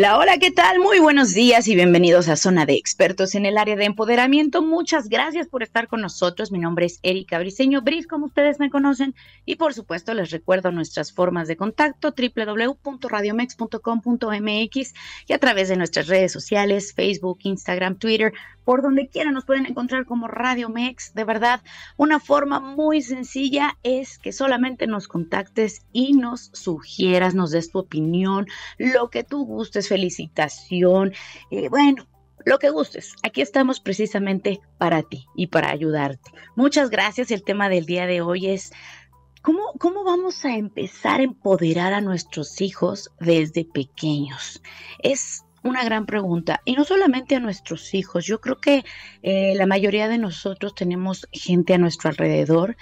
Hola, hola, ¿qué tal? Muy buenos días y bienvenidos a Zona de Expertos en el área de empoderamiento. Muchas gracias por estar con nosotros. Mi nombre es Erika Briseño, Bris, como ustedes me conocen. Y por supuesto, les recuerdo nuestras formas de contacto, www.radiomex.com.mx y a través de nuestras redes sociales, Facebook, Instagram, Twitter, por donde quiera nos pueden encontrar como Radio Mex. De verdad, una forma muy sencilla es que solamente nos contactes y nos sugieras, nos des tu opinión, lo que tú gustes, felicitación, eh, bueno. Lo que gustes, aquí estamos precisamente para ti y para ayudarte. Muchas gracias. El tema del día de hoy es ¿Cómo, ¿Cómo, vamos a empezar a empoderar a nuestros hijos desde pequeños? Es una gran pregunta. Y no solamente a nuestros hijos, yo creo que eh, la mayoría de nosotros tenemos gente a nuestro alrededor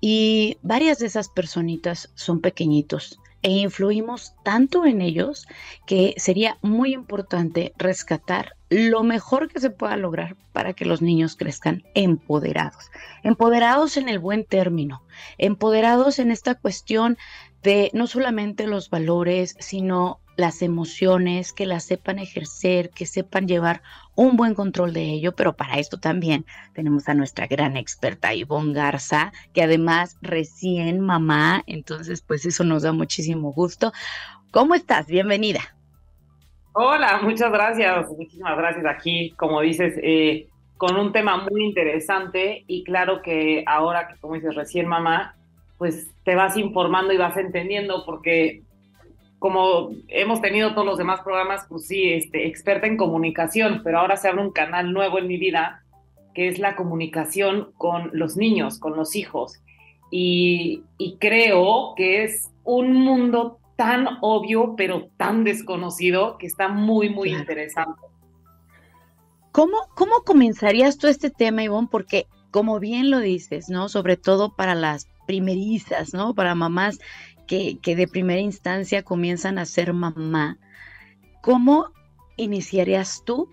y varias de esas personitas son pequeñitos e influimos tanto en ellos que sería muy importante rescatar lo mejor que se pueda lograr para que los niños crezcan empoderados, empoderados en el buen término, empoderados en esta cuestión de no solamente los valores, sino las emociones, que las sepan ejercer, que sepan llevar un buen control de ello, pero para esto también tenemos a nuestra gran experta Ivonne Garza, que además recién mamá, entonces pues eso nos da muchísimo gusto. ¿Cómo estás? Bienvenida. Hola, muchas gracias, muchísimas gracias aquí, como dices, eh, con un tema muy interesante y claro que ahora que como dices recién mamá, pues te vas informando y vas entendiendo porque como hemos tenido todos los demás programas, pues sí, este, experta en comunicación, pero ahora se abre un canal nuevo en mi vida, que es la comunicación con los niños, con los hijos. Y, creo que es un mundo tan obvio, pero tan desconocido, que está muy, muy interesante. ¿Cómo, ¿Cómo comenzarías tú este tema, Ivonne? Porque, como bien lo dices, ¿no? Sobre todo para las primerizas, ¿no? Para mamás que, de primera instancia comienzan a ser mamá, ¿cómo iniciarías tú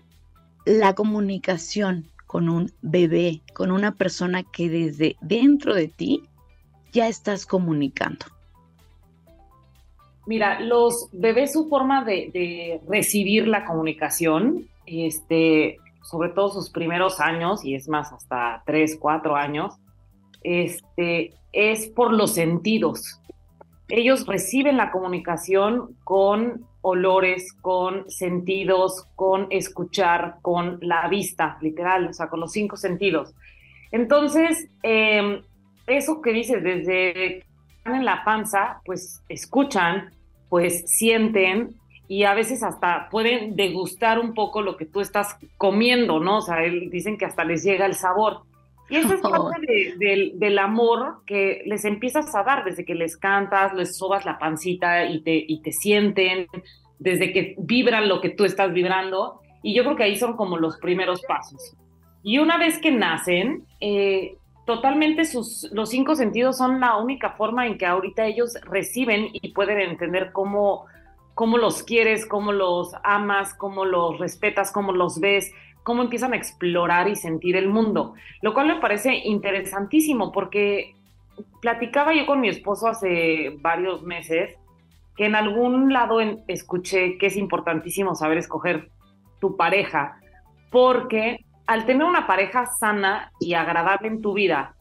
la comunicación con un bebé, con una persona que desde dentro de ti ya estás comunicando? Mira, los bebés su forma de, recibir la comunicación, este, sobre todo sus primeros años, y es más, hasta tres, cuatro años, este, es por los sentidos ellos reciben la comunicación con olores, con sentidos, con escuchar, con la vista, literal, o sea, con los cinco sentidos. Entonces, em, eso que dices, desde están en la panza, pues escuchan, pues sienten y a veces hasta pueden degustar un poco lo que tú estás comiendo, ¿no? O sea, dicen que hasta les llega el sabor. Y eso es parte del amor que les empiezas a dar desde que les cantas, les sobas la pancita y te, y te sienten, desde que vibran lo que tú estás vibrando. Y yo creo que ahí son como los primeros pasos. Y una vez que nacen, eh, totalmente sus, los cinco sentidos son la única forma en que ahorita ellos reciben y pueden entender cómo, cómo los quieres, cómo los amas, cómo los respetas, cómo los ves, cómo empiezan a explorar y sentir el mundo, lo cual me parece interesantísimo porque platicaba yo con mi esposo hace varios meses que en algún lado escuché que es importantísimo saber escoger tu pareja, porque al tener una pareja sana y agradable en tu vida,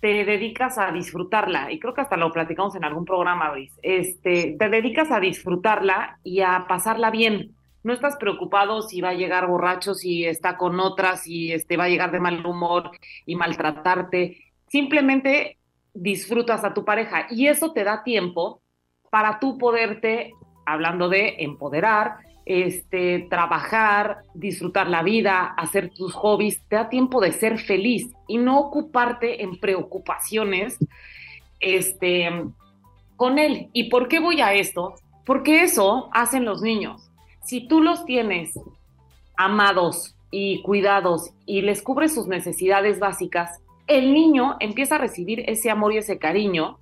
te dedicas a disfrutarla, y creo que hasta lo platicamos en algún programa, Luis, este, te dedicas a disfrutarla y a pasarla bien no estás preocupado si va a llegar borracho, si está con otras, si este, va a llegar de mal humor y maltratarte. simplemente disfrutas a tu pareja y eso te da tiempo para tú poderte, hablando de empoderar, este, trabajar, disfrutar la vida, hacer tus hobbies, te da tiempo de ser feliz y no ocuparte en preocupaciones este, con él. ¿Y por qué voy a esto? Porque eso hacen los niños. Si tú los tienes amados y cuidados y les cubres sus necesidades básicas, el niño empieza a recibir ese amor y ese cariño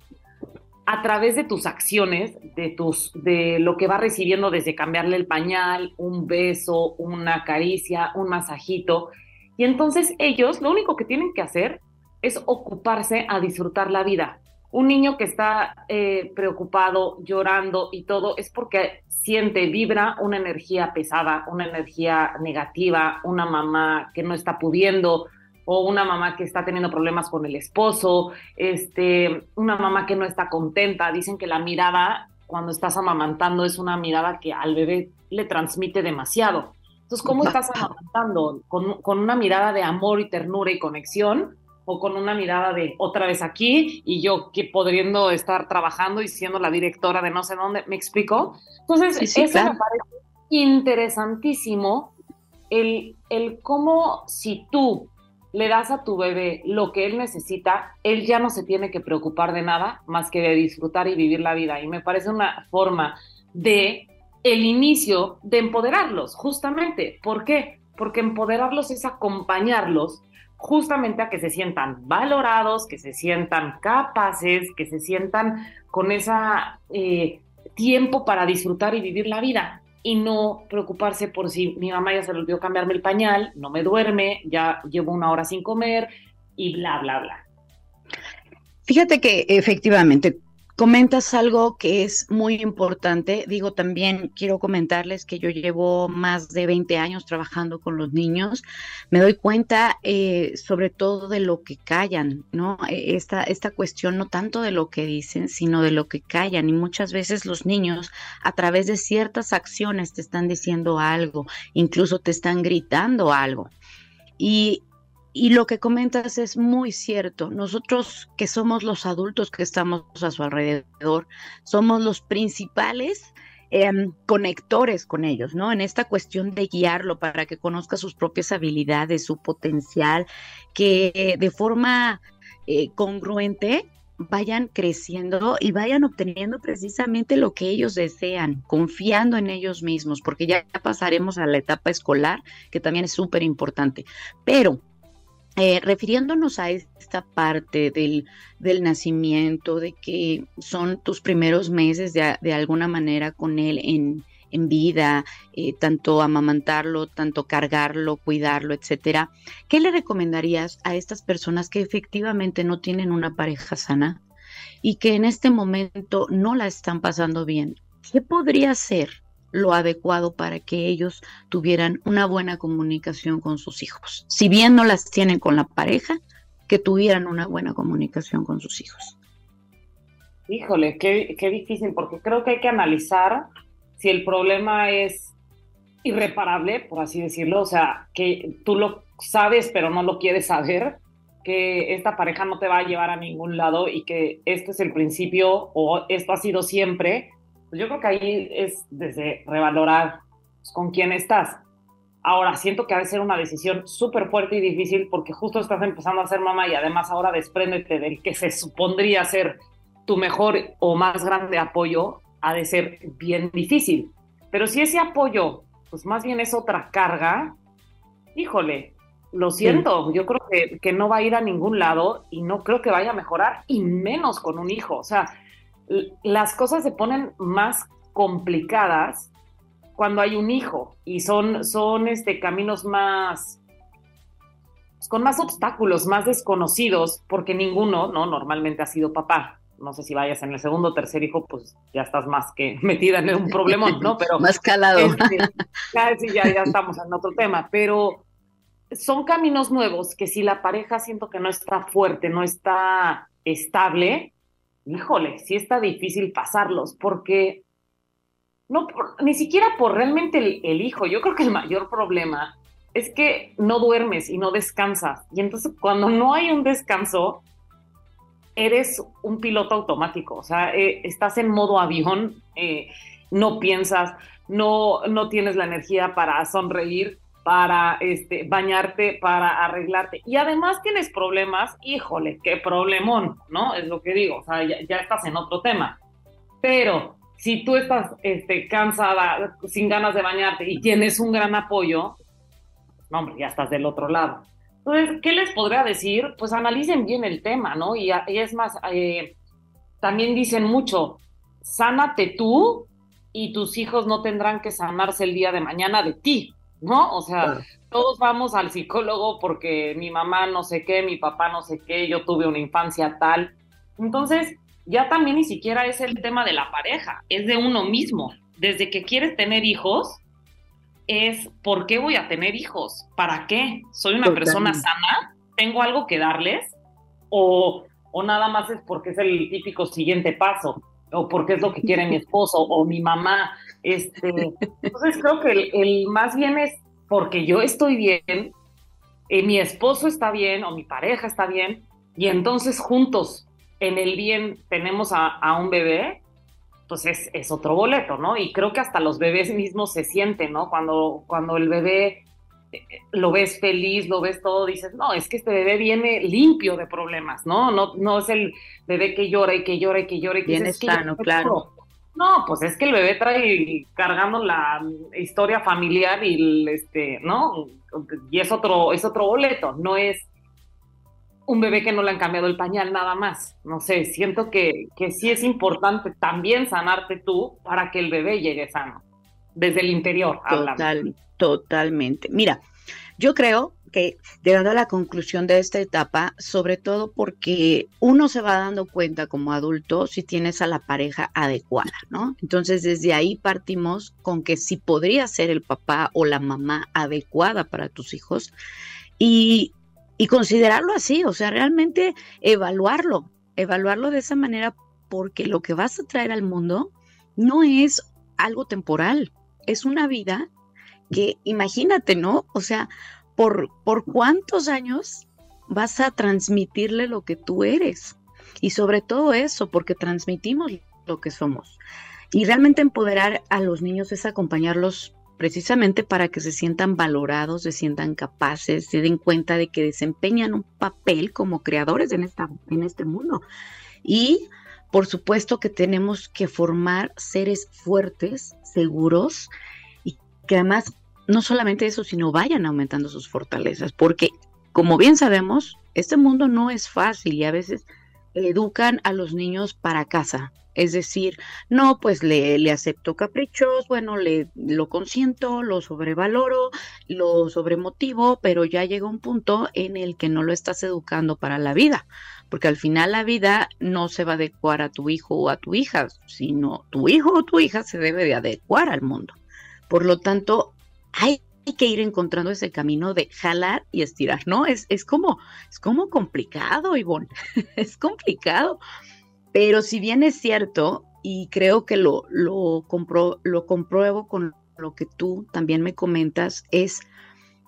a través de tus acciones, de tus, de lo que va recibiendo desde cambiarle el pañal, un beso, una caricia, un masajito. Y entonces ellos lo único que tienen que hacer es ocuparse a disfrutar la vida. Un niño que está eh, preocupado, llorando y todo, es porque siente, vibra una energía pesada, una energía negativa, una mamá que no está pudiendo, o una mamá que está teniendo problemas con el esposo, este, una mamá que no está contenta. Dicen que la mirada cuando estás amamantando es una mirada que al bebé le transmite demasiado. Entonces, ¿cómo estás amamantando? ¿Con, con una mirada de amor y ternura y conexión? O con una mirada de otra vez aquí y yo que podriendo estar trabajando y siendo la directora de no sé dónde, ¿me explico? Entonces, eso me parece interesantísimo el, el cómo si tú le das a tu bebé lo que él necesita, él ya no se tiene que preocupar de nada más que de disfrutar y vivir la vida. Y me parece una forma de el inicio de empoderarlos, justamente. ¿Por qué? Porque empoderarlos es acompañarlos justamente a que se sientan valorados, que se sientan capaces, que se sientan con ese eh, tiempo para disfrutar y vivir la vida y no preocuparse por si mi mamá ya se le olvidó cambiarme el pañal, no me duerme, ya llevo una hora sin comer y bla, bla, bla. Fíjate que efectivamente, Comentas algo que es muy importante. Digo, también quiero comentarles que yo llevo más de 20 años trabajando con los niños. Me doy cuenta eh, sobre todo de lo que callan, ¿no? E, esta, esta cuestión no tanto de lo que dicen, sino de lo que callan. Y muchas veces los niños a través de ciertas acciones te están diciendo algo, incluso te están gritando algo. Y y lo que comentas es muy cierto. Nosotros que somos los adultos que estamos a su alrededor, somos los principales em, conectores con ellos, ¿no? En esta cuestión de guiarlo para que conozca sus propias habilidades, su potencial, que de forma eh, congruente vayan creciendo y vayan obteniendo precisamente lo que ellos desean, confiando en ellos mismos, porque ya pasaremos a la etapa escolar, que también es súper importante. Pero eh, refiriéndonos a esta parte del, del, nacimiento, de que son tus primeros meses de, alguna manera con él en, en vida, eh, tanto amamantarlo, tanto cargarlo, cuidarlo, etcétera, ¿qué le recomendarías a estas personas que efectivamente no tienen una pareja sana y que en este momento no la están pasando bien? ¿Qué podría ser lo adecuado para que ellos tuvieran una buena comunicación con sus hijos. Si bien no las tienen con la pareja, que tuvieran una buena comunicación con sus hijos. Híjole, qué, qué difícil, porque creo que hay que analizar si el problema es irreparable, por así decirlo, o sea, que tú lo sabes pero no lo quieres saber, que esta pareja no te va a llevar a ningún lado y que este es el principio o esto ha sido siempre pues yo creo que ahí es desde revalorar con quién estás. Ahora, siento que ha de ser una decisión súper fuerte y difícil porque justo estás empezando a ser mamá y además ahora despréndete del que se supondría ser tu mejor o más grande apoyo, ha de ser bien difícil. Pero si ese apoyo, pues más bien es otra carga, híjole, lo siento, yo creo que, que, no va a ir a ningún lado y no creo que vaya a mejorar, y menos con un hijo. O sea, las cosas se ponen más complicadas cuando hay un hijo y son, son este, caminos más, con más obstáculos, más desconocidos, porque ninguno, ¿no? Normalmente ha sido papá. No sé si vayas en el segundo o tercer hijo, pues ya estás más que metida en un problemón, ¿no? Pero más calado. Este, ya, ya estamos en otro tema, pero son caminos nuevos que si la pareja siento que no está fuerte, no está estable, híjole, sí está difícil pasarlos, porque no, ni siquiera por realmente el, hijo, yo creo que el mayor problema es que no duermes y no descansas. Y entonces cuando no hay un descanso, eres un piloto automático, o sea, eh, estás en modo avión, eh, no piensas, no, no tienes la energía para sonreír, para este, bañarte, para arreglarte. Y además tienes problemas, híjole, qué problemón, ¿no? Es lo que digo, o sea, ya, estás en otro tema. Pero si tú estás este, cansada, sin ganas de bañarte y tienes un gran apoyo, no, hombre, ya estás del otro lado. Entonces, ¿qué les podría decir? Pues analicen bien el tema, ¿no? Y, es más, eh, también dicen mucho, sánate tú y tus hijos no tendrán que sanarse el día de mañana de ti, ¿no? O sea, todos vamos al psicólogo porque mi mamá no sé qué, mi papá no sé qué, yo tuve una infancia tal. Entonces, ya también ni siquiera es el tema de la pareja, es de uno mismo. Desde que quieres tener hijos, es ¿por qué voy a tener hijos? ¿Para qué? ¿Soy una persona sana? ¿Tengo algo que darles? O, o nada más es porque es el típico siguiente paso o porque es lo que quiere mi esposo o mi mamá. Este, entonces creo que el, más bien es porque yo estoy bien, eh, mi esposo está bien o mi pareja está bien, y entonces juntos en el bien tenemos a, un bebé, pues es, es, otro boleto, ¿no? Y creo que hasta los bebés mismos se sienten, ¿no? Cuando, cuando el bebé lo ves feliz, lo ves todo, dices, no, es que este bebé viene limpio de problemas, ¿no? No, no es el bebé que llora y que llora y que llora y que viene sano, claro. No, pues es que el bebé trae cargando la historia familiar y el, este, ¿no? Y es otro, es otro boleto, no es un bebé que no le han cambiado el pañal nada más. No sé, siento que, que sí es importante también sanarte tú para que el bebé llegue sano, desde el interior. Total, Totalmente. Mira, yo creo que llegando a la conclusión de esta etapa, sobre todo porque uno se va dando cuenta como adulto si tienes a la pareja adecuada, ¿no? Entonces desde ahí partimos con que si podría ser el papá o la mamá adecuada para tus hijos y, y considerarlo así, o sea, realmente evaluarlo, evaluarlo de esa manera porque lo que vas a traer al mundo no es algo temporal, es una vida que imagínate, ¿no? O sea, ¿por, por cuántos años vas a transmitirle lo que tú eres? Y sobre todo eso, porque transmitimos lo que somos. Y realmente empoderar a los niños es acompañarlos precisamente para que se sientan valorados, se sientan capaces, se den cuenta de que desempeñan un papel como creadores en, esta, en este mundo. Y por supuesto que tenemos que formar seres fuertes, seguros, que además no solamente eso, sino vayan aumentando sus fortalezas, porque como bien sabemos, este mundo no es fácil y a veces educan a los niños para casa. Es decir, no, pues le, le acepto caprichos, bueno, le lo consiento, lo sobrevaloro, lo sobremotivo, pero ya llega un punto en el que no lo estás educando para la vida, porque al final la vida no se va a adecuar a tu hijo o a tu hija, sino tu hijo o tu hija se debe de adecuar al mundo. Por lo tanto, hay que ir encontrando ese camino de jalar y estirar, ¿no? Es, es como, es como complicado, Ivonne, es complicado. Pero si bien es cierto, y creo que lo, lo, lo compruebo con lo que tú también me comentas, es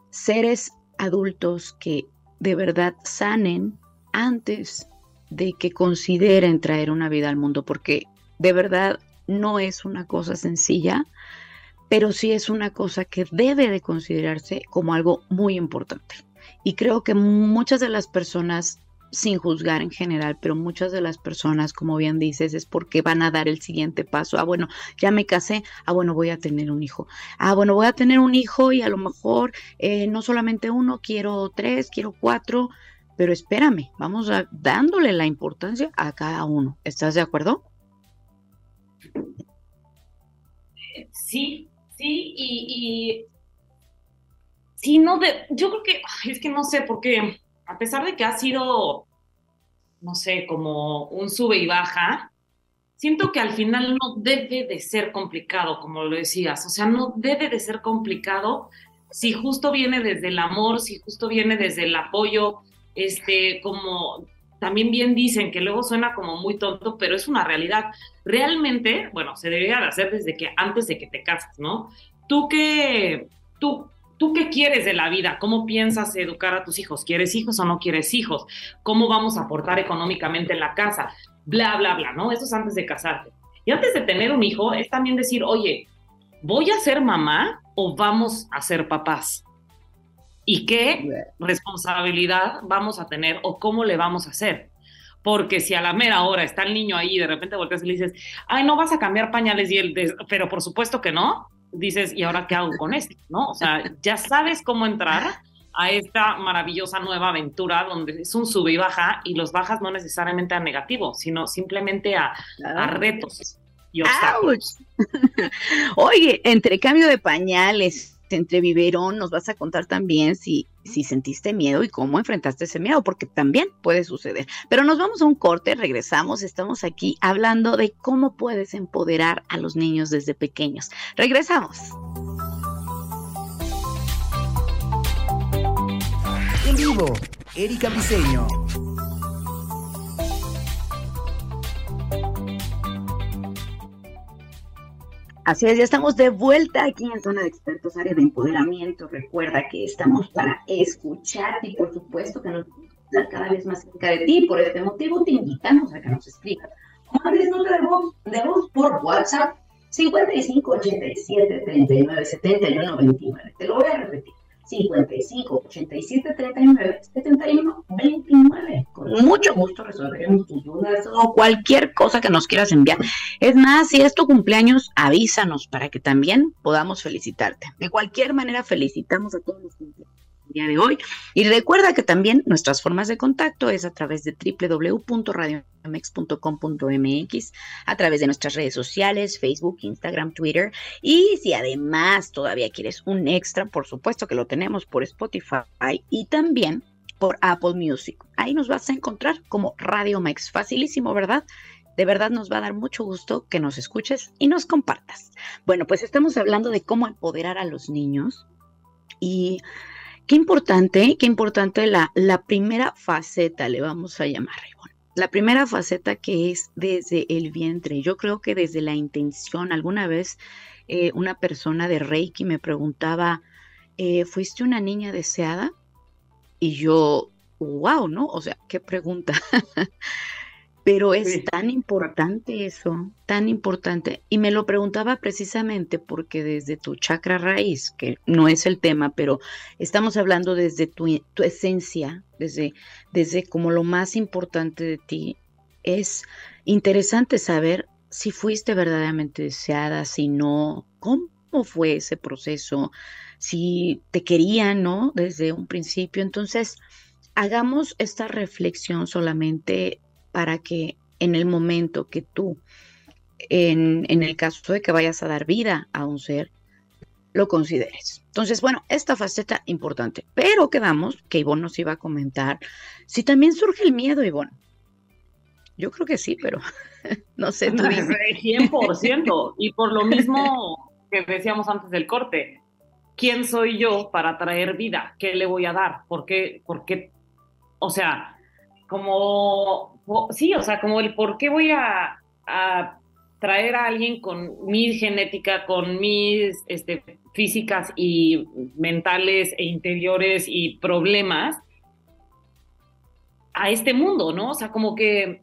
seres adultos que de verdad sanen antes de que consideren traer una vida al mundo, porque de verdad no es una cosa sencilla pero sí es una cosa que debe de considerarse como algo muy importante. Y creo que muchas de las personas, sin juzgar en general, pero muchas de las personas, como bien dices, es porque van a dar el siguiente paso. Ah, bueno, ya me casé, ah, bueno, voy a tener un hijo. Ah, bueno, voy a tener un hijo y a lo mejor eh, no solamente uno, quiero tres, quiero cuatro, pero espérame, vamos a, dándole la importancia a cada uno. ¿Estás de acuerdo? Sí, Sí, y, sí, no, de, yo creo que, es que no sé, porque a pesar de que ha sido, no sé, como un sube y baja, siento que al final no debe de ser complicado, como lo decías, o sea, no debe de ser complicado si justo viene desde el amor, si justo viene desde el apoyo, este, como también bien dicen que luego suena como muy tonto, pero es una realidad. Realmente, bueno, se debería de hacer desde que antes de que te cases, ¿no? Tú que, tú, ¿Tú qué quieres de la vida? ¿Cómo piensas educar a tus hijos? ¿Quieres hijos o no quieres hijos? ¿Cómo vamos a aportar económicamente en la casa? Bla, bla, bla, ¿no? Eso es antes de casarte. Y antes de tener un hijo es también decir, oye, ¿voy a ser mamá o vamos a ser papás? ¿Y qué responsabilidad vamos a tener o cómo le vamos a hacer? Porque si a la mera hora está el niño ahí y de repente volteas y le dices, ay, no vas a cambiar pañales y él, pero por supuesto que no, dices, ¿y ahora qué hago con esto? ¿No? O sea, ya sabes cómo entrar a esta maravillosa nueva aventura donde es un sube y baja y los bajas no necesariamente a negativo, sino simplemente a, a retos y obstáculos. Oye, entre cambio de pañales, entre biberón, nos vas a contar también si, si sentiste miedo y cómo enfrentaste ese miedo, porque también puede suceder. Pero nos vamos a un corte, regresamos, estamos aquí hablando de cómo puedes empoderar a los niños desde pequeños. Regresamos. En vivo, Erika Briseño. Así es, ya estamos de vuelta aquí en Zona de Expertos, área de empoderamiento. Recuerda que estamos para escucharte y por supuesto que nos gusta cada vez más cerca de ti. Por este motivo te invitamos a que nos escribas. Mandes nota de voz, de voz por WhatsApp 55 87 39 71 29. Te lo voy a repetir. 55 87 39 71 29. Con mucho gusto resolveremos tus dudas o cualquier cosa que nos quieras enviar. Es más, si es tu cumpleaños, avísanos para que también podamos felicitarte. De cualquier manera, felicitamos a todos los cumpleaños día de hoy. Y recuerda que también nuestras formas de contacto es a través de www.radiomex.com.mx, a través de nuestras redes sociales, Facebook, Instagram, Twitter. Y si además todavía quieres un extra, por supuesto que lo tenemos por Spotify y también por Apple Music. Ahí nos vas a encontrar como Radio Mex. Facilísimo, ¿verdad? De verdad nos va a dar mucho gusto que nos escuches y nos compartas. Bueno, pues estamos hablando de cómo empoderar a los niños y Qué importante, qué importante la, la primera faceta, le vamos a llamar, La primera faceta que es desde el vientre. Yo creo que desde la intención, alguna vez eh, una persona de Reiki me preguntaba, eh, ¿fuiste una niña deseada? Y yo, wow, ¿no? O sea, qué pregunta. Pero es tan importante eso, tan importante. Y me lo preguntaba precisamente porque desde tu chakra raíz, que no es el tema, pero estamos hablando desde tu, tu esencia, desde, desde como lo más importante de ti, es interesante saber si fuiste verdaderamente deseada, si no, cómo fue ese proceso, si te querían, ¿no? Desde un principio. Entonces, hagamos esta reflexión solamente para que en el momento que tú, en, el caso de que vayas a dar vida a un ser, lo consideres. Entonces, bueno, esta faceta importante, pero quedamos que Ivonne nos iba a comentar si también surge el miedo, Ivonne. Yo creo que sí, pero no sé, tú 100%. Y por lo mismo que decíamos antes del corte, ¿quién soy yo para traer vida? ¿Qué le voy a dar? ¿Por qué? ¿Por qué? O sea, como sí, o sea, como el por qué voy a, traer a alguien con mi genética, con mis este, físicas y mentales e interiores y problemas a este mundo, ¿no? O sea, como que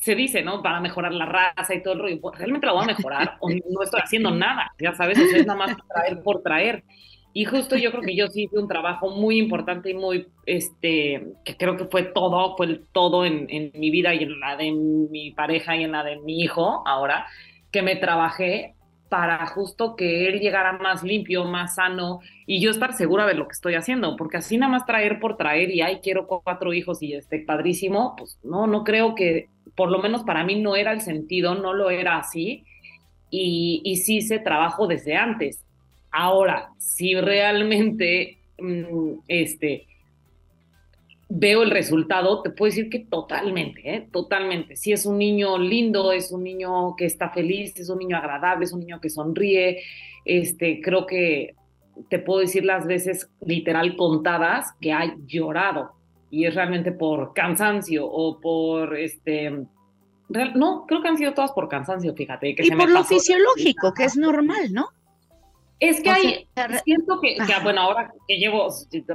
se dice, ¿no? Para mejorar la raza y todo el rollo. ¿Realmente la voy a mejorar o no estoy haciendo nada? Ya sabes, o es nada más traer por traer. Y justo yo creo que yo sí hice un trabajo muy importante y muy, este, que creo que fue todo, fue todo en, en, mi vida y en la de mi pareja y en la de mi hijo ahora, que me trabajé para justo que él llegara más limpio, más sano y yo estar segura de lo que estoy haciendo, porque así nada más traer por traer y, ay, quiero cuatro hijos y este, padrísimo, pues no, no creo que, por lo menos para mí no era el sentido, no lo era así y, y sí hice trabajo desde antes Ahora, si realmente mm, este, veo el resultado, te puedo decir que totalmente, ¿eh? totalmente. Si es un niño lindo, es un niño que está feliz, es un niño agradable, es un niño que sonríe, este, creo que te puedo decir las veces literal contadas que ha llorado y es realmente por cansancio o por este no, creo que han sido todas por cansancio, fíjate. y por lo fisiológico, que es normal, ¿no? Es que hay, siento que, bueno, ahora que llevo,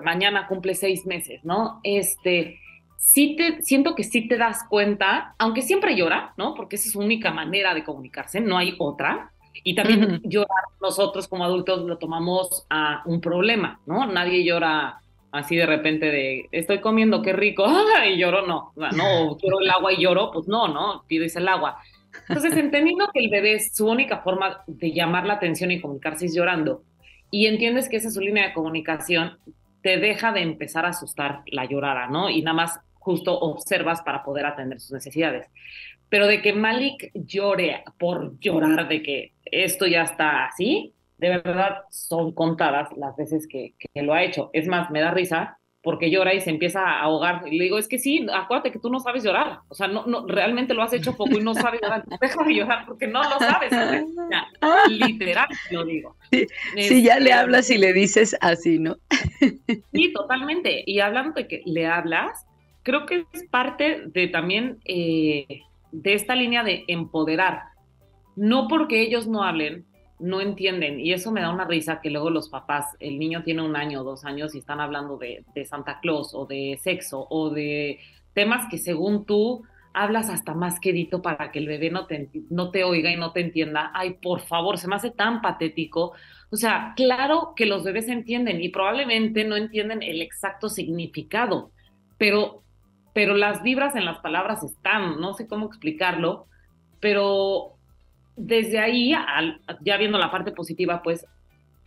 mañana cumple seis meses, ¿no? Este, sí te, siento que sí te das cuenta, aunque siempre llora, ¿no? Porque esa es su única manera de comunicarse, no hay otra. Y también llorar nosotros como adultos lo tomamos a un problema, ¿no? Nadie llora así de repente de estoy comiendo, qué rico, y lloro, no, no, quiero el agua y lloro, pues no, no, pides el agua. Entonces, entendiendo que el bebé es su única forma de llamar la atención y comunicarse es llorando, y entiendes que esa es su línea de comunicación, te deja de empezar a asustar la llorada, ¿no? Y nada más justo observas para poder atender sus necesidades. Pero de que Malik llore por llorar de que esto ya está así, de verdad son contadas las veces que, lo ha hecho. Es más, me da risa porque llora y se empieza a ahogar. Y le digo, es que sí, acuérdate que tú no sabes llorar. O sea, no, no, realmente lo has hecho poco y no sabes llorar. Deja de llorar porque no lo sabes. literal, lo digo. Si ya le este, hablas y le dices así, ¿no? Sí, totalmente. Y hablando de que le hablas, creo que es parte de también eh, de esta línea de empoderar. No porque ellos no hablen, no entienden y eso me da una risa que luego los papás, el niño tiene un año dos años y están hablando de, Santa Claus o de sexo o de temas que según tú hablas hasta más quedito para que el bebé no te, no te oiga y no te entienda. Ay, por favor, se me hace tan patético. O sea, claro que los bebés entienden y probablemente no entienden el exacto significado, pero, pero las vibras en las palabras están, no sé cómo explicarlo, pero desde ahí, ya viendo la parte positiva, pues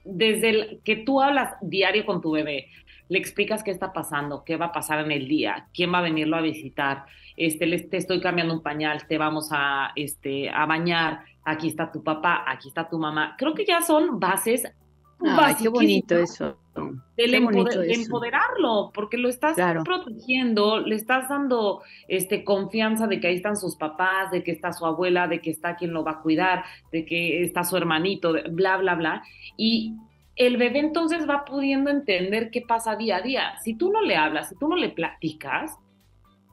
desde el que tú hablas diario con tu bebé, le explicas qué está pasando, qué va a pasar en el día, quién va a venirlo a visitar, este, te estoy cambiando un pañal, te vamos a, este, a bañar, aquí está tu papá, aquí está tu mamá. Creo que ya son bases Ay, qué bonito eso. De empoderarlo, porque lo estás protegiendo, le estás dando este, confianza de que ahí están sus papás, de que está su abuela, de que está quien lo va a cuidar, de que está su hermanito, bla, bla, bla. Y el bebé entonces va pudiendo entender qué pasa día a día. Si tú no le hablas, si tú no le platicas,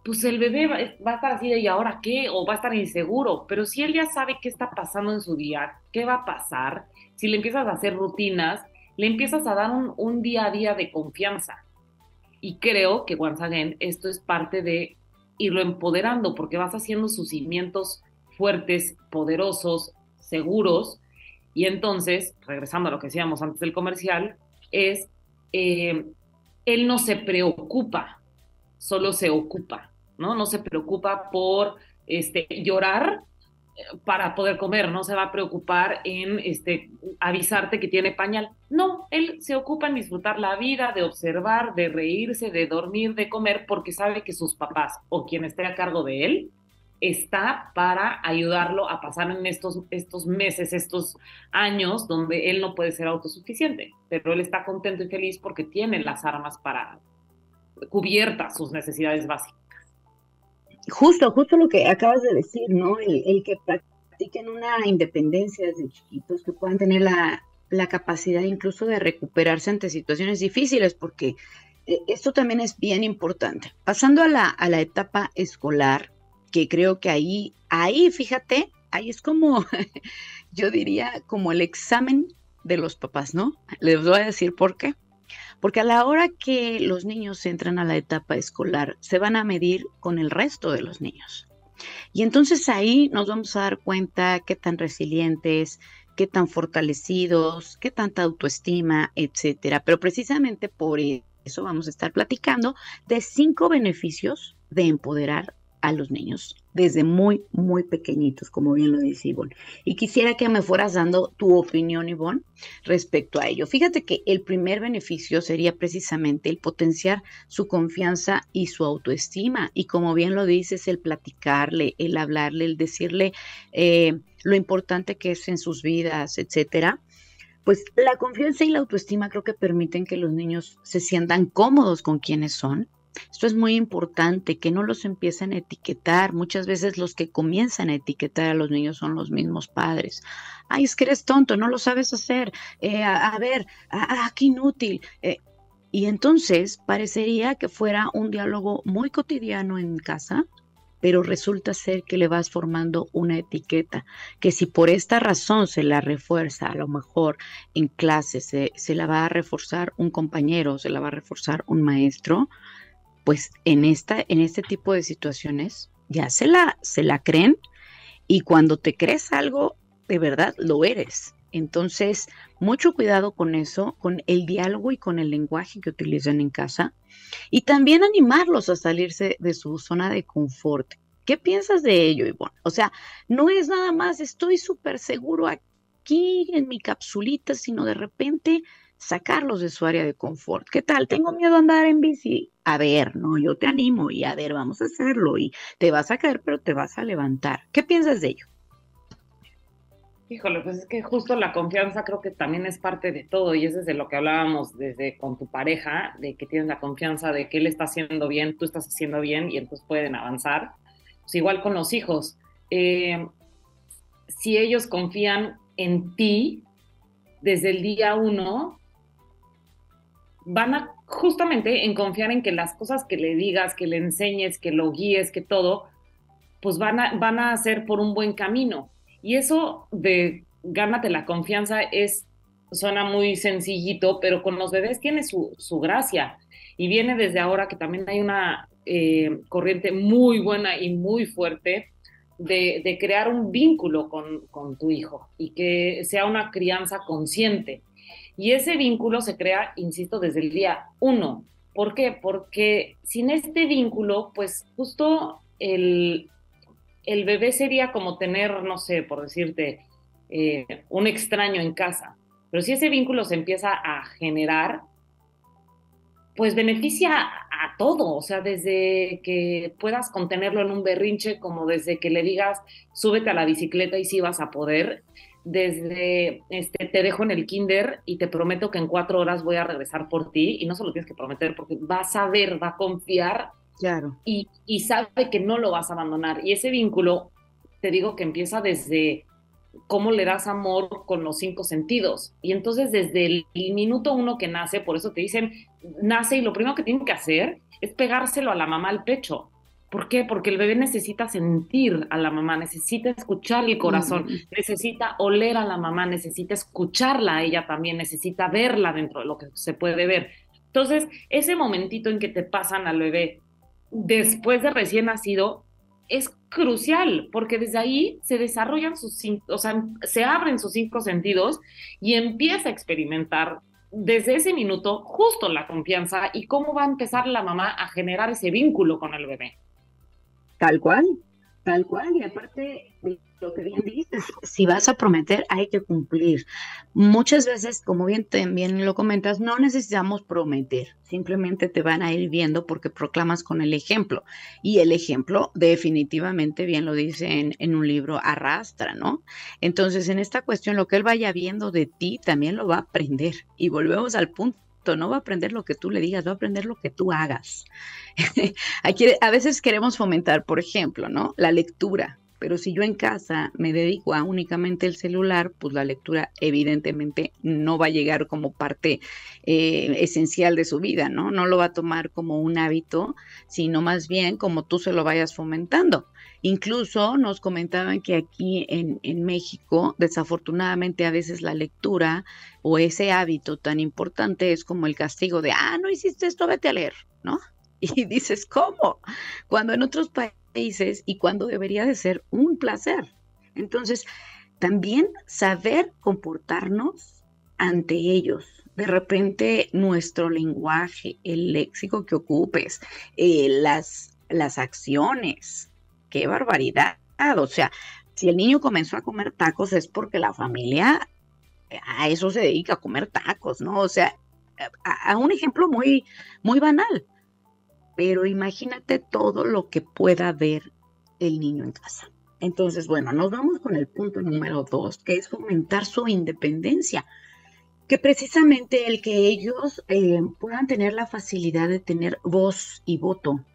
pues el bebé va, va, a estar así de, ¿y ahora qué? O va a estar inseguro. Pero si él ya sabe qué está pasando en su día, qué va a pasar, si le empiezas a hacer rutinas, le empiezas a dar un, día a día de confianza. Y creo que, once again, esto es parte de irlo empoderando, porque vas haciendo sus cimientos fuertes, poderosos, seguros. Y entonces, regresando a lo que decíamos antes del comercial, es, eh, él no se preocupa, solo se ocupa, ¿no? No se preocupa por este, llorar para poder comer, no se va a preocupar en este, avisarte que tiene pañal. No, él se ocupa en disfrutar la vida, de observar, de reírse, de dormir, de comer, porque sabe que sus papás o quien esté a cargo de él está para ayudarlo a pasar en estos, estos meses, estos años donde él no puede ser autosuficiente, pero él está contento y feliz porque tiene las armas para cubiertas sus necesidades básicas. Justo, justo lo que acabas de decir, ¿no? El, que practiquen una independencia desde chiquitos, que puedan tener la, capacidad incluso de recuperarse ante situaciones difíciles, porque eh, esto también es bien importante. Pasando a la, a la etapa escolar, que creo que ahí, ahí, fíjate, ahí es como, yo diría, como el examen de los papás, ¿no? Les voy a decir por qué. Porque a la hora que los niños entran a la etapa escolar, se van a medir con el resto de los niños. Y entonces ahí nos vamos a dar cuenta qué tan resilientes, qué tan fortalecidos, qué tanta autoestima, etcétera. Pero precisamente por eso vamos a estar platicando de cinco beneficios de empoderar a los niños desde muy, muy pequeñitos, como bien lo dice Ivonne. Y quisiera que me fueras dando tu opinión, Ivonne, respecto a ello. Fíjate que el primer beneficio sería precisamente el potenciar su confianza y su autoestima. Y como bien lo dices, el platicarle, el hablarle, el decirle eh, lo importante que es en sus vidas, etcétera pues la confianza y la autoestima creo que permiten que los niños se sientan cómodos con quienes son, esto es muy importante, que no los empiecen a etiquetar. Muchas veces los que comienzan a etiquetar a los niños son los mismos padres. Ay, es que eres tonto, no lo sabes hacer. Eh, a, ver, ah, qué inútil. Eh, y entonces parecería que fuera un diálogo muy cotidiano en casa, pero resulta ser que le vas formando una etiqueta, que si por esta razón se la refuerza, a lo mejor en clase se, se la va a reforzar un compañero, se la va a reforzar un maestro, pues en, esta, en este tipo de situaciones ya se la, se la creen y cuando te crees algo, de verdad lo eres. Entonces, mucho cuidado con eso, con el diálogo y con el lenguaje que utilizan en casa. Y también animarlos a salirse de su zona de confort. ¿Qué piensas de ello, Ivonne? O sea, no es nada más, estoy súper seguro aquí en mi capsulita, sino de repente sacarlos de su área de confort. ¿Qué tal? Tengo miedo a andar en bici. A ver, no, yo te animo y a ver, vamos a hacerlo y te vas a caer, pero te vas a levantar. ¿Qué piensas de ello? Híjole, pues es que justo la confianza creo que también es parte de todo y eso es de lo que hablábamos desde con tu pareja, de que tienes la confianza de que él está haciendo bien, tú estás haciendo bien y entonces pueden avanzar. Pues igual con los hijos, eh, si ellos confían en ti desde el día uno, van a justamente en confiar en que las cosas que le digas, que le enseñes, que lo guíes, que todo, pues van a, van a ser por un buen camino y eso de gánate la confianza es, suena muy sencillito, pero con los bebés tiene su, gracia. Y viene desde ahora que también hay una eh, corriente muy buena y muy fuerte de, crear un vínculo con, con, tu hijo y que sea una crianza consciente. Y ese vínculo se crea, insisto, desde el día uno. ¿Por qué? Porque sin este vínculo, pues justo el, el bebé sería como tener, no sé, por decirte, eh, un extraño en casa. Pero si ese vínculo se empieza a generar, pues beneficia a todo, o sea, desde que puedas contenerlo en un berrinche, como desde que le digas, súbete a la bicicleta y sí vas a poder, desde este, te dejo en el kinder y te prometo que en cuatro horas voy a regresar por ti, y no solo tienes que prometer, porque vas a ver, va a confiar Claro. Y, sabe que no lo vas a abandonar. Y ese vínculo, te digo que empieza desde cómo le das amor con los cinco sentidos. Y entonces desde el, minuto uno que nace, por eso te dicen, nace y lo primero que tiene que hacer es pegárselo a la mamá al pecho. ¿Por qué? Porque el bebé necesita sentir a la mamá, necesita escuchar el corazón, necesita oler a la mamá, necesita escucharla a ella también, necesita verla dentro de lo que se puede ver. Entonces, ese momentito en que te pasan al bebé después de recién nacido es crucial, porque desde ahí se desarrollan sus, o sea, se abren sus cinco sentidos y empieza a experimentar desde ese minuto justo la confianza y cómo va a empezar la mamá a generar ese vínculo con el bebé. Tal cual, tal cual, y aparte lo que bien dices, si vas a prometer, hay que cumplir. Muchas veces, como bien también lo comentas, no necesitamos prometer, simplemente te van a ir viendo porque proclamas con el ejemplo. Y el ejemplo, definitivamente, bien lo dice en, en un libro, arrastra, ¿no? Entonces, en esta cuestión, lo que él vaya viendo de ti, también lo va a aprender. Y volvemos al punto no va a aprender lo que tú le digas, va a aprender lo que tú hagas. a veces queremos fomentar, por ejemplo, ¿no? La lectura. Pero si yo en casa me dedico a únicamente el celular, pues la lectura evidentemente no va a llegar como parte eh, esencial de su vida, ¿no? No lo va a tomar como un hábito, sino más bien como tú se lo vayas fomentando. Incluso nos comentaban que aquí en, México, desafortunadamente a veces la lectura o ese hábito tan importante es como el castigo de, ah, no hiciste esto, vete a leer, ¿no? Y dices, ¿cómo? Cuando en otros países y cuando debería de ser un placer. Entonces, también saber comportarnos ante ellos. De repente, nuestro lenguaje, el léxico que ocupes, eh, las, las acciones, qué barbaridad. O sea, si el niño comenzó a comer tacos es porque la familia a eso se dedica a comer tacos, ¿no? O sea, a, a un ejemplo muy, muy banal pero imagínate todo lo que pueda ver el niño en casa. Entonces, bueno, nos vamos con el punto número dos, que es fomentar su independencia, que precisamente el que ellos eh, puedan tener la facilidad de tener voz y voto,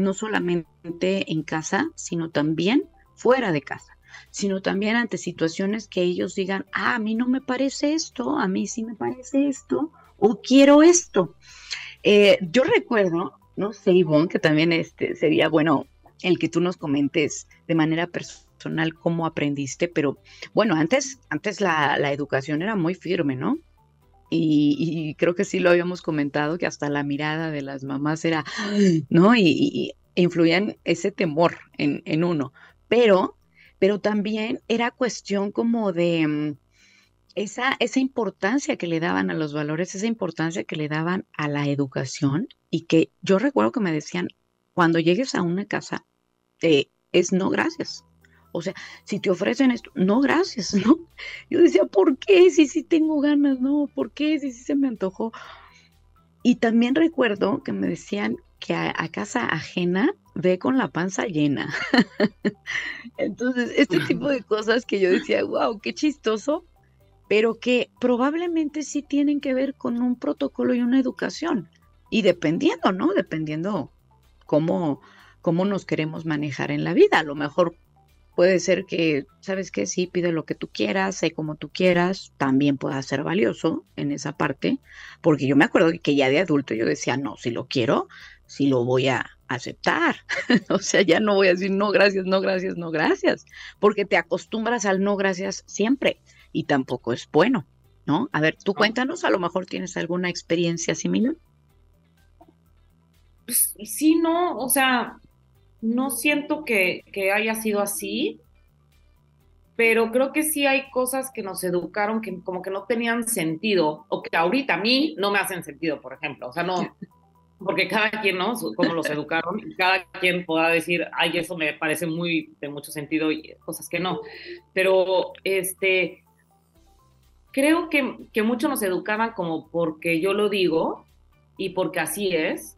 no solamente en casa, sino también fuera de casa, sino también ante situaciones que ellos digan, ah, a mí no me parece esto, a mí sí me parece esto, o quiero esto. Eh, yo recuerdo no sé, Ivonne, que también este, sería bueno el que tú nos comentes de manera personal cómo aprendiste, pero bueno, antes, antes la, educación era muy firme, ¿no? Y, creo que sí lo habíamos comentado, que hasta la mirada de las mamás era, ¿no? Y, y influían ese temor en, en, uno, pero, pero también era cuestión como de mm, esa, esa importancia que le daban a los valores, esa importancia que le daban a la educación y que yo recuerdo que me decían, cuando llegues a una casa, eh, es no gracias. O sea, si te ofrecen esto, no gracias, ¿no? Yo decía, ¿por qué? Si sí tengo ganas, ¿no? ¿Por qué? Si sí se me antojó. Y también recuerdo que me decían que a, casa ajena ve con la panza llena. Entonces, este tipo de cosas que yo decía, wow, qué chistoso, pero que probablemente sí tienen que ver con un protocolo y una educación. Y dependiendo, ¿no? Dependiendo cómo, cómo nos queremos manejar en la vida. A lo mejor puede ser que, ¿sabes qué? Sí, pide lo que tú quieras, sé como tú quieras, también pueda ser valioso en esa parte, porque yo me acuerdo que ya de adulto yo decía, no, si lo quiero, si lo voy a aceptar. o sea, ya no voy a decir no, gracias, no, gracias, no, gracias, porque te acostumbras al no, gracias siempre y tampoco es bueno, ¿no? A ver, tú cuéntanos, a lo mejor tienes alguna experiencia similar. Pues, sí, no, o sea, no siento que, haya sido así, pero creo que sí hay cosas que nos educaron que como que no tenían sentido, o que ahorita a mí no me hacen sentido, por ejemplo. O sea, no, porque cada quien, ¿no? Como los educaron, cada quien podrá decir, ay, eso me parece muy de mucho sentido y cosas que no. Pero, este, creo que, que mucho nos educaban como porque yo lo digo y porque así es,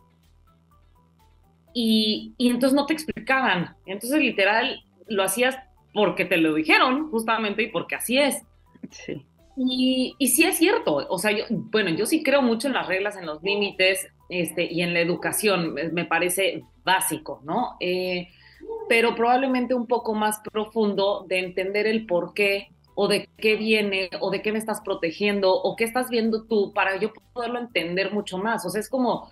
y, entonces no te explicaban. Entonces, literal, lo hacías porque te lo dijeron, justamente, y porque así es. Sí. Y, y, sí es cierto, o sea, yo, bueno, yo sí creo mucho en las reglas, en los límites este, y en la educación, me parece básico, ¿no? Eh, pero probablemente un poco más profundo de entender el por qué o de qué viene o de qué me estás protegiendo o qué estás viendo tú para yo poderlo entender mucho más. O sea, es como,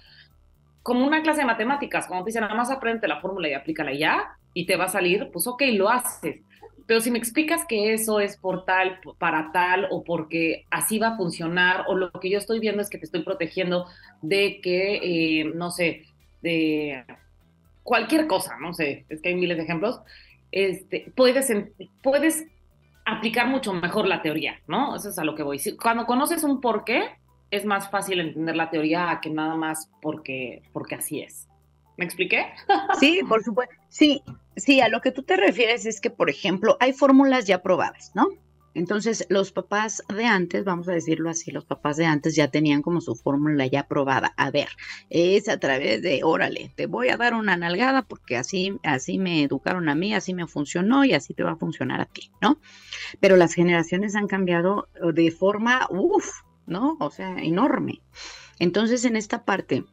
como una clase de matemáticas, cuando te dicen nada más aprende la fórmula y aplícala ya y te va a salir, pues ok, lo haces. Pero si me explicas que eso es por tal, para tal, o porque así va a funcionar, o lo que yo estoy viendo es que te estoy protegiendo de que, eh, no sé, de cualquier cosa, no sé, es que hay miles de ejemplos, este, puedes, puedes aplicar mucho mejor la teoría, ¿no? Eso es a lo que voy. Cuando conoces un por qué, es más fácil entender la teoría que nada más porque, porque así es. ¿Me expliqué? Sí, por supuesto. Sí, sí, a lo que tú te refieres es que, por ejemplo, hay fórmulas ya probadas, ¿no? Entonces, los papás de antes, vamos a decirlo así, los papás de antes ya tenían como su fórmula ya probada. A ver, es a través de, órale, te voy a dar una nalgada porque así, así me educaron a mí, así me funcionó y así te va a funcionar a ti, ¿no? Pero las generaciones han cambiado de forma, uff, ¿no? O sea, enorme. Entonces, en esta parte,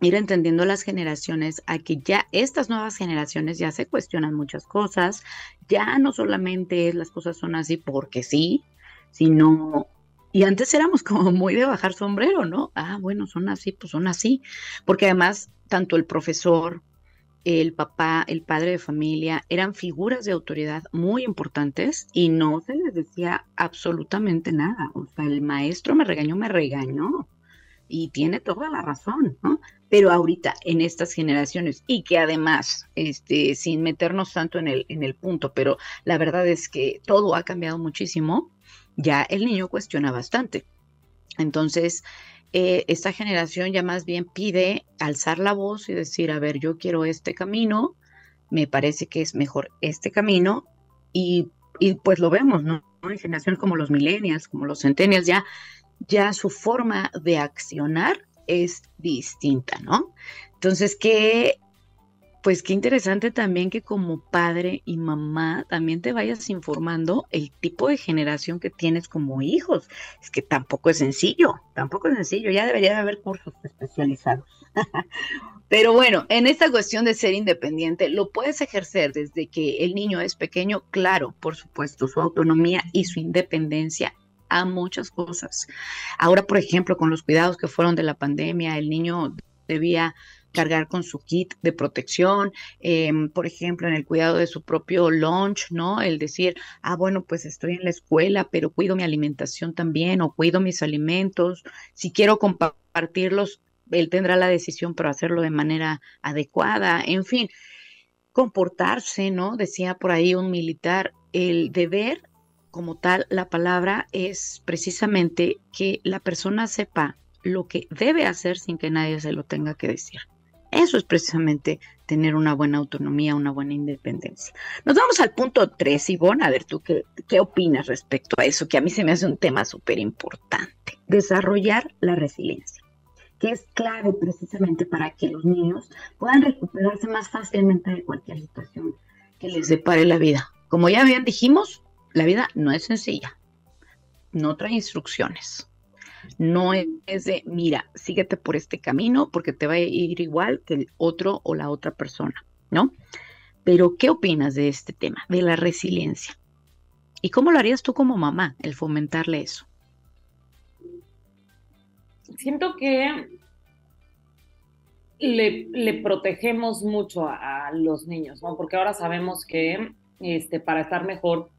ir entendiendo las generaciones a que ya estas nuevas generaciones ya se cuestionan muchas cosas, ya no solamente las cosas son así porque sí, sino y antes éramos como muy de bajar sombrero, ¿no? Ah, bueno, son así, pues son así, porque además tanto el profesor el papá, el padre de familia, eran figuras de autoridad muy importantes y no se les decía absolutamente nada. O sea, el maestro me regañó, me regañó. Y tiene toda la razón, ¿no? Pero ahorita, en estas generaciones, y que además, este, sin meternos tanto en el, en el punto, pero la verdad es que todo ha cambiado muchísimo, ya el niño cuestiona bastante. Entonces, eh, esta generación ya más bien pide alzar la voz y decir, a ver, yo quiero este camino, me parece que es mejor este camino y, pues lo vemos, ¿no? En generaciones como los millennials, como los centennials, ya, ya su forma de accionar es distinta, ¿no? Entonces, ¿qué pues qué interesante también que como padre y mamá también te vayas informando el tipo de generación que tienes como hijos. Es que tampoco es sencillo, tampoco es sencillo, ya debería de haber cursos especializados. Pero bueno, en esta cuestión de ser independiente, lo puedes ejercer desde que el niño es pequeño, claro, por supuesto, su autonomía y su independencia a muchas cosas. Ahora, por ejemplo, con los cuidados que fueron de la pandemia, el niño debía cargar con su kit de protección, em, por ejemplo, en el cuidado de su propio lunch, ¿no? El decir, ah, bueno, pues estoy en la escuela, pero cuido mi alimentación también o cuido mis alimentos. Si quiero compartirlos, él tendrá la decisión, pero hacerlo de manera adecuada. En fin, comportarse, ¿no? Decía por ahí un militar, el deber como tal, la palabra es precisamente que la persona sepa lo que debe hacer sin que nadie se lo tenga que decir. Eso es precisamente tener una buena autonomía, una buena independencia. Nos vamos al punto 3, Ivonne. A ver, tú qué, qué opinas respecto a eso, que a mí se me hace un tema súper importante. Desarrollar la resiliencia, que es clave precisamente para que los niños puedan recuperarse más fácilmente de cualquier situación que les depare la vida. Como ya bien dijimos, la vida no es sencilla, no trae instrucciones. No es de, mira, síguete por este camino porque te va a ir igual que el otro o la otra persona, ¿no? Pero, ¿qué opinas de este tema, de la resiliencia? ¿Y cómo lo harías tú como mamá, el fomentarle eso? Siento que le, protegemos mucho a, a, los niños, ¿no? Porque ahora sabemos que este, para estar mejor,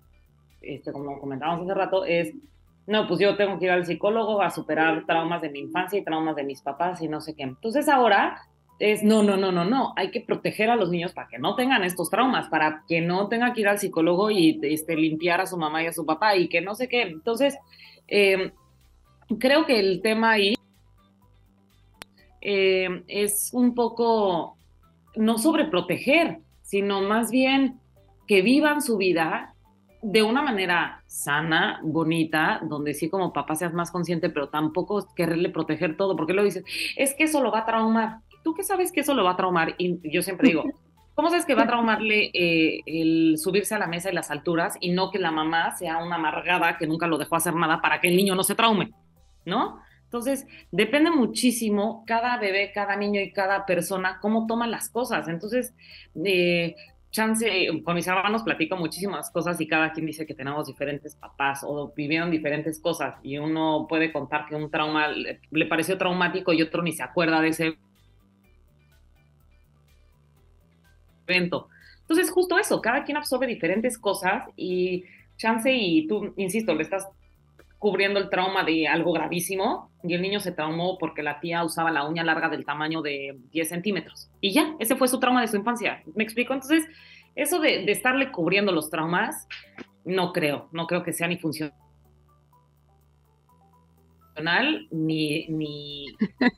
este, como comentábamos hace rato, es no, pues yo tengo que ir al psicólogo a superar traumas de mi infancia y traumas de mis papás y no sé qué. Entonces ahora es, no, no, no, no, no, hay que proteger a los niños para que no tengan estos traumas, para que no tenga que ir al psicólogo y este, limpiar a su mamá y a su papá y que no sé qué. Entonces, em, creo que el tema ahí em, es un poco no sobreproteger, sino más bien que vivan su vida de una manera sana, bonita, donde sí como papá seas más consciente, pero tampoco quererle proteger todo, porque lo dices, es que eso lo va a traumar. ¿Tú qué sabes que eso lo va a traumar? Y yo siempre digo, ¿cómo sabes que va a traumarle eh, el subirse a la mesa y las alturas y no que la mamá sea una amargada que nunca lo dejó hacer nada para que el niño no se traume? ¿No? Entonces, depende muchísimo cada bebé, cada niño y cada persona cómo toma las cosas. Entonces, eh, chance, con mis hermanos platico muchísimas cosas y cada quien dice que tenemos diferentes papás o vivieron diferentes cosas y uno puede contar que un trauma le, pareció traumático y otro ni se acuerda de ese evento. Entonces, justo eso, cada quien absorbe diferentes cosas y chance y tú, insisto, le estás cubriendo el trauma de algo gravísimo y el niño se traumó porque la tía usaba la uña larga del tamaño de 10 centímetros. Y ya, ese fue su trauma de su infancia. ¿Me explico? Entonces, eso de, estarle cubriendo los traumas, no creo, no creo que sea ni funcional ni, ni,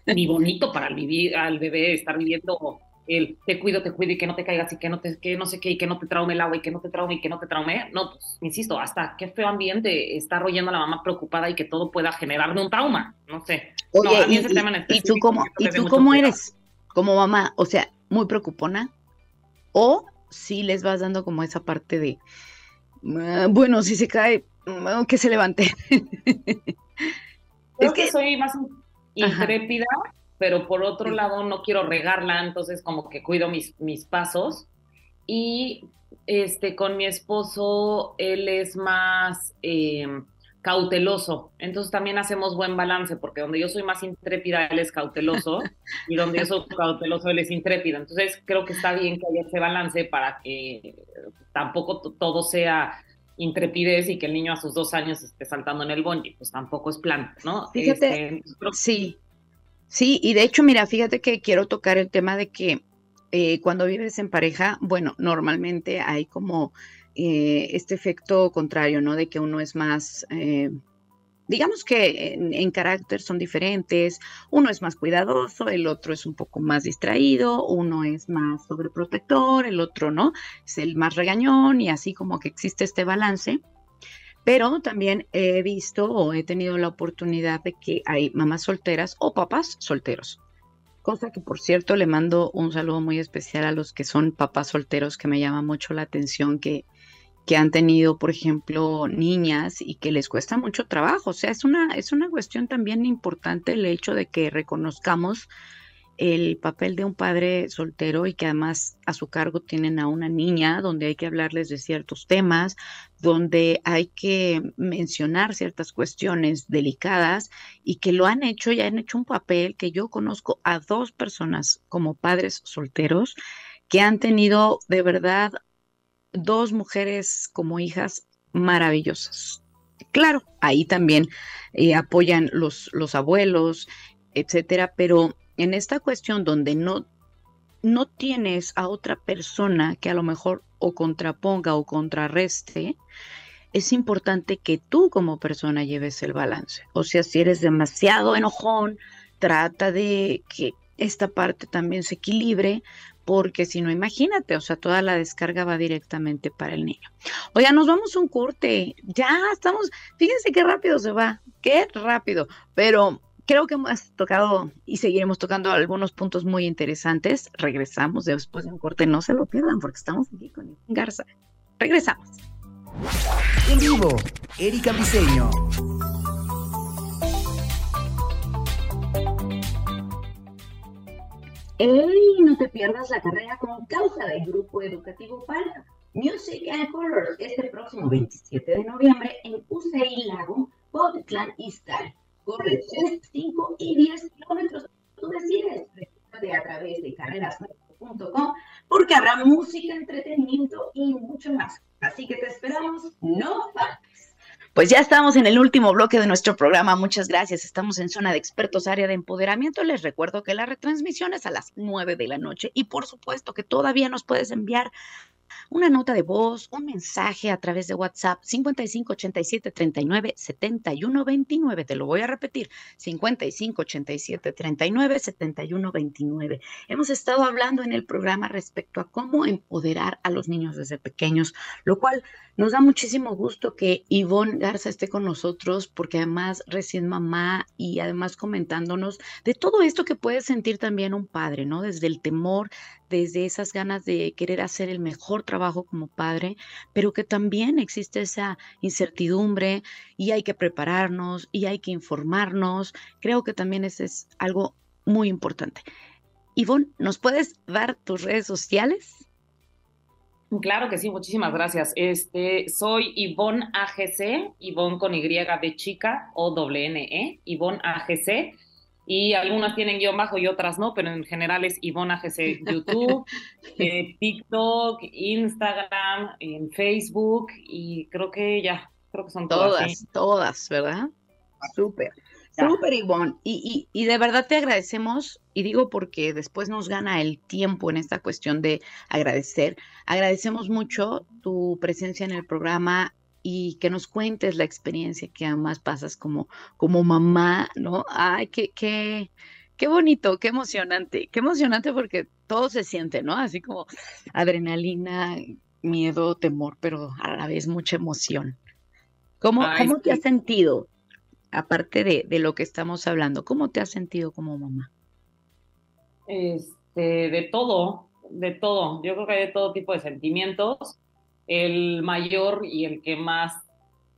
ni bonito para el, vivir, al bebé estar viviendo el te cuido, te cuido y que no te caigas y que no te, que no sé qué, y que no te traume el agua y que no te traume y que no te traume. No, pues, insisto, hasta qué feo ambiente está royendo a la mamá preocupada y que todo pueda generarle un trauma. No sé. Oye, y, tú cómo, ¿y tú cómo eres como mamá? O sea, muy preocupona. O si les vas dando como esa parte de, ah, bueno, si se cae, mm, que se levante. es que, soy más intrépida pero por otro lado no quiero regarla, entonces como que cuido mis, mis pasos. Y este, con mi esposo, él es más em, cauteloso, entonces también hacemos buen balance, porque donde yo soy más intrépida, él es cauteloso, y donde yo soy cauteloso, él es intrépido. Entonces creo que está bien que haya ese balance para que tampoco todo sea intrepidez y que el niño a sus dos años esté saltando en el bungee, pues tampoco es plan, ¿no? Fíjate, este, sí, Sí, y de hecho, mira, fíjate que quiero tocar el tema de que eh, cuando vives en pareja, bueno, normalmente hay como eh, este efecto contrario, ¿no? De que uno es más, eh, digamos que en, carácter son diferentes, uno es más cuidadoso, el otro es un poco más distraído, uno es más sobreprotector, el otro no, es el más regañón y así como que existe este balance. Pero también he visto o he tenido la oportunidad de que hay mamás solteras o papás solteros. Cosa que, por cierto, le mando un saludo muy especial a los que son papás solteros, que me llama mucho la atención que, que han tenido, por ejemplo, niñas y que les cuesta mucho trabajo. O sea, es una, es una cuestión también importante el hecho de que reconozcamos el papel de un padre soltero y que además a su cargo tienen a una niña donde hay que hablarles de ciertos temas, donde hay que mencionar ciertas cuestiones delicadas y que lo han hecho y han hecho un papel que yo conozco a dos personas como padres solteros que han tenido de verdad dos mujeres como hijas maravillosas. Claro, ahí también eh, apoyan los, los abuelos, etcétera, pero en esta cuestión donde no, no tienes a otra persona que a lo mejor o contraponga o contrarreste, es importante que tú como persona lleves el balance. O sea, si eres demasiado enojón, trata de que esta parte también se equilibre, porque si no, imagínate, o sea, toda la descarga va directamente para el niño. Oiga, nos vamos un corte, ya estamos, fíjense qué rápido se va, qué rápido, pero creo que hemos tocado y seguiremos tocando algunos puntos muy interesantes. Regresamos después de un corte, no se lo pierdan porque estamos aquí con Garza. Regresamos. En vivo, Erika Briseño. ¡Ey! No te pierdas la carrera con causa del Grupo Educativo PALA. Music and Colors este próximo 27 de noviembre en UCI Lago, Botitlán Izcalli corre 5 y 10 kilómetros. Tú decides, de a través de carreras.com porque habrá música, entretenimiento y mucho más. Así que te esperamos, no faltes. Pues ya estamos en el último bloque de nuestro programa. Muchas gracias. Estamos en zona de expertos, área de empoderamiento. Les recuerdo que la retransmisión es a las 9 de la noche y por supuesto que todavía nos puedes enviar una nota de voz, un mensaje a través de WhatsApp 55 87 39 71 29. Te lo voy a repetir, 55 87 39 71 29. Hemos estado hablando en el programa respecto a cómo empoderar a los niños desde pequeños, lo cual nos da muchísimo gusto que Ivonne Garza esté con nosotros porque además recién mamá y además comentándonos de todo esto que puede sentir también un padre, ¿no? Desde el temor, desde esas ganas de querer hacer el mejor trabajo como padre, pero que también existe esa incertidumbre y hay que prepararnos y hay que informarnos. Creo que también eso es algo muy importante. Ivonne, ¿nos puedes dar tus redes sociales? Claro que sí, muchísimas gracias. Este, soy Ivonne AGC, Ivonne con Y de chica o doble N E, Ivonne AGC y algunas tienen guion bajo y otras no, pero en general es Ivonne AGC YouTube, eh, TikTok, Instagram, en Facebook y creo que ya, creo que son todas. Todas, todas, ¿verdad? Súper. Súper, Ivonne. Y, y, y, de verdad te agradecemos, y digo porque después nos gana el tiempo en esta cuestión de agradecer. Agradecemos mucho tu presencia en el programa y que nos cuentes la experiencia que además pasas como, como mamá, ¿no? Ay, qué, qué, qué bonito, qué emocionante, qué emocionante porque todo se siente, ¿no? Así como adrenalina, miedo, temor, pero a la vez mucha emoción. ¿Cómo, ¿cómo te has sentido? Aparte de, de, lo que estamos hablando, ¿cómo te has sentido como mamá? Este, de todo, de todo. Yo creo que hay de todo tipo de sentimientos el mayor y el que más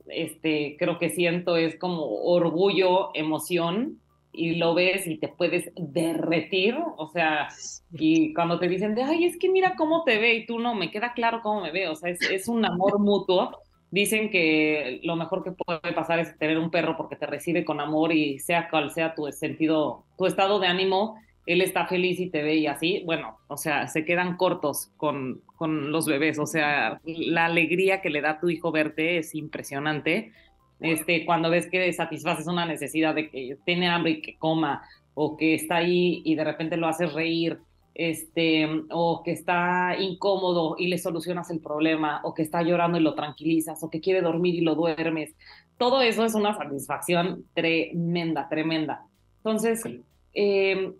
este, creo que siento es como orgullo, emoción, y lo ves y te puedes derretir, o sea, y cuando te dicen de, ay, es que mira cómo te ve y tú no, me queda claro cómo me ve, o sea, es, es un amor mutuo. Dicen que lo mejor que puede pasar es tener un perro porque te recibe con amor y sea cual sea tu sentido, tu estado de ánimo, él está feliz y te ve y así, bueno, o sea, se quedan cortos con, con los bebés, o sea, la alegría que le da a tu hijo verte es impresionante. Este, cuando ves que satisfaces una necesidad de que tiene hambre y que coma, o que está ahí y de repente lo haces reír, este, o que está incómodo y le solucionas el problema, o que está llorando y lo tranquilizas, o que quiere dormir y lo duermes. Todo eso es una satisfacción tremenda, tremenda. Entonces, eh,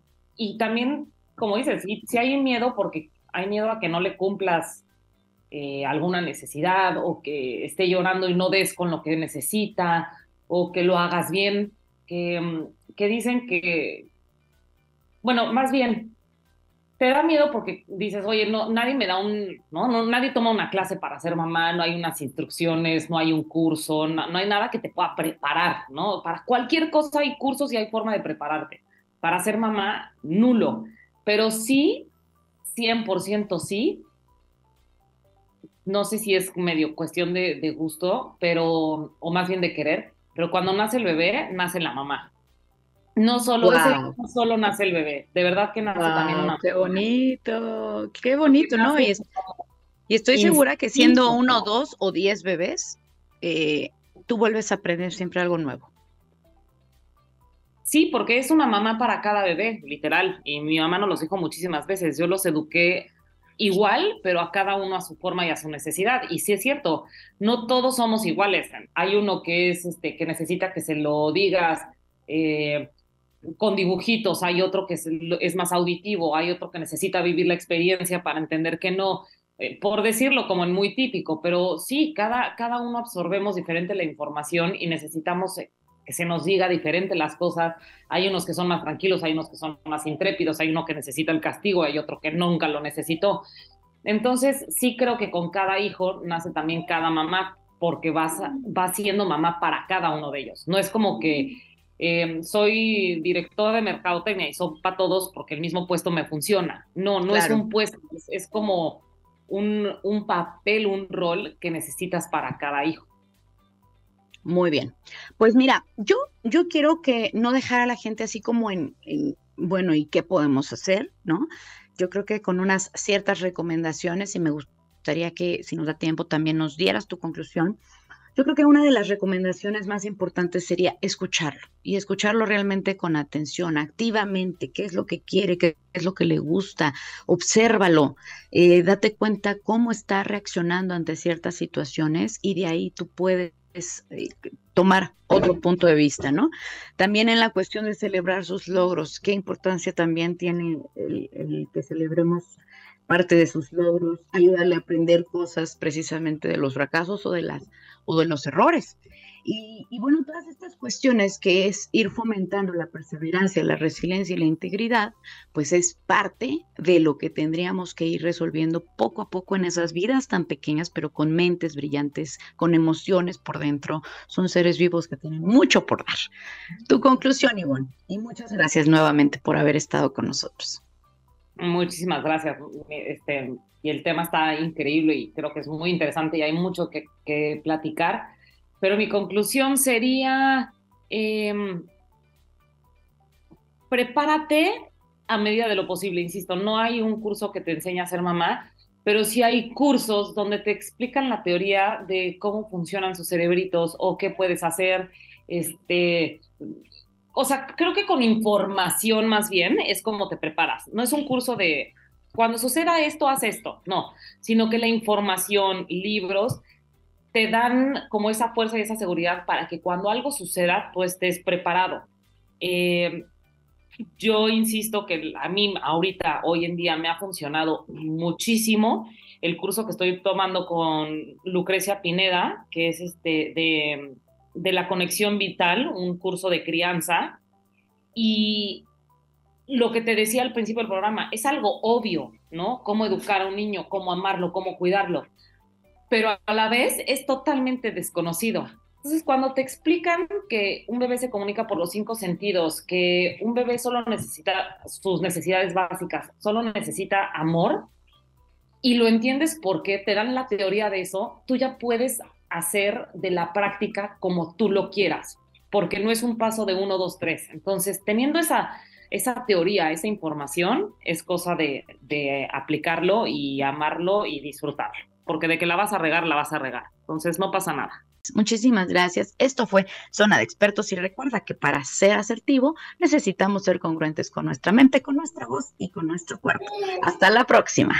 y también, como dices, si, hay miedo porque hay miedo a que no le cumplas eh, alguna necesidad o que esté llorando y no des con lo que necesita o que lo hagas bien, que, mm, que dicen que, bueno, más bien, te da miedo porque dices, oye, no, nadie me da un, ¿no? no nadie toma una clase para ser mamá, no hay unas instrucciones, no hay un curso, no, no, hay nada que te pueda preparar, ¿no? Para cualquier cosa hay cursos y hay forma de prepararte para ser mamá, nulo. Pero sí, 100% sí. No sé si es medio cuestión de, gusto, pero, o más bien de querer, pero cuando nace el bebé, nace la mamá. No solo, no solo nace el bebé, de verdad que nace también una Qué bonito, qué bonito, ¿no? Y, estoy segura que siendo uno, dos o diez bebés, eh, tú vuelves a aprender siempre algo nuevo. Sí, porque es una mamá para cada bebé, literal. Y mi mamá nos los dijo muchísimas veces. Yo los eduqué igual, pero a cada uno a su forma y a su necesidad. Y sí es cierto, no todos somos iguales. Hay uno que es este, que necesita que se lo digas eh, con dibujitos, hay otro que es, más auditivo, hay otro que necesita vivir la experiencia para entender que no. Eh, por decirlo como en muy típico, pero sí, cada, cada uno absorbemos diferente la información y necesitamos eh, que se nos diga diferente las cosas. Hay unos que son más tranquilos, hay unos que son más intrépidos, hay uno que necesita el castigo, hay otro que nunca lo necesitó. Entonces, sí creo que con cada hijo nace también cada mamá, porque vas, va siendo mamá para cada uno de ellos. No es como que eh, soy directora de mercadotecnia y son para todos porque el mismo puesto me funciona. No, no es un puesto, es, como un, un papel, un rol que necesitas para cada hijo. Muy bien. Pues mira, yo, yo quiero que no dejar a la gente así como en, bueno, ¿y qué podemos hacer? ¿No? Yo creo que con unas ciertas recomendaciones, y me gustaría que si nos da tiempo también nos dieras tu conclusión. Yo creo que una de las recomendaciones más importantes sería escucharlo y escucharlo realmente con atención, activamente, qué es lo que quiere, qué es lo que le gusta, obsérvalo, eh, date cuenta cómo está reaccionando ante ciertas situaciones y de ahí tú puedes es eh, tomar otro punto de vista, ¿no? También en la cuestión de celebrar sus logros, qué importancia también tiene el, que celebremos parte de sus logros, ayudarle a aprender cosas precisamente de los fracasos o de las o de los errores. Y, bueno, todas estas cuestiones que es ir fomentando la perseverancia, la resiliencia y la integridad, pues es parte de lo que tendríamos que ir resolviendo poco a poco en esas vidas tan pequeñas, pero con mentes brillantes, con emociones por dentro. Son seres vivos que tienen mucho por dar. Tu conclusión, Ivonne, y muchas gracias nuevamente por haber estado con nosotros. Muchísimas gracias. Este, y el tema está increíble y creo que es muy interesante y hay mucho que, que platicar pero mi conclusión sería, em, prepárate a medida de lo posible, insisto, no hay un curso que te enseñe a ser mamá, pero sí hay cursos donde te explican la teoría de cómo funcionan sus cerebritos o qué puedes hacer, este, o sea, creo que con información más bien es como te preparas. No es un curso de cuando suceda esto, haz esto, no, sino que la información, libros, te dan como esa fuerza y esa seguridad para que cuando algo suceda, tú estés preparado. Eh, yo insisto que a mí ahorita, hoy en día, me ha funcionado muchísimo el curso que estoy tomando con Lucrecia Pineda, que es este de, de la conexión vital, un curso de crianza. Y lo que te decía al principio del programa, es algo obvio, ¿no? Cómo educar a un niño, cómo amarlo, cómo cuidarlo pero a la vez es totalmente desconocido. Entonces, cuando te explican que un bebé se comunica por los cinco sentidos, que un bebé solo necesita sus necesidades básicas, solo necesita amor, y lo entiendes porque te dan la teoría de eso, tú ya puedes hacer de la práctica como tú lo quieras, porque no es un paso de uno, dos, tres. Entonces, teniendo esa, esa teoría, esa información, es cosa de, de aplicarlo y amarlo y disfrutarlo porque de que la vas a regar, la vas a regar. Entonces no pasa nada. Muchísimas gracias. Esto fue Zona de Expertos y recuerda que para ser asertivo necesitamos ser congruentes con nuestra mente, con nuestra voz y con nuestro cuerpo. Hasta la próxima.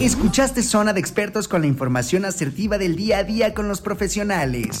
Escuchaste Zona de Expertos con la información asertiva del día a día con los profesionales.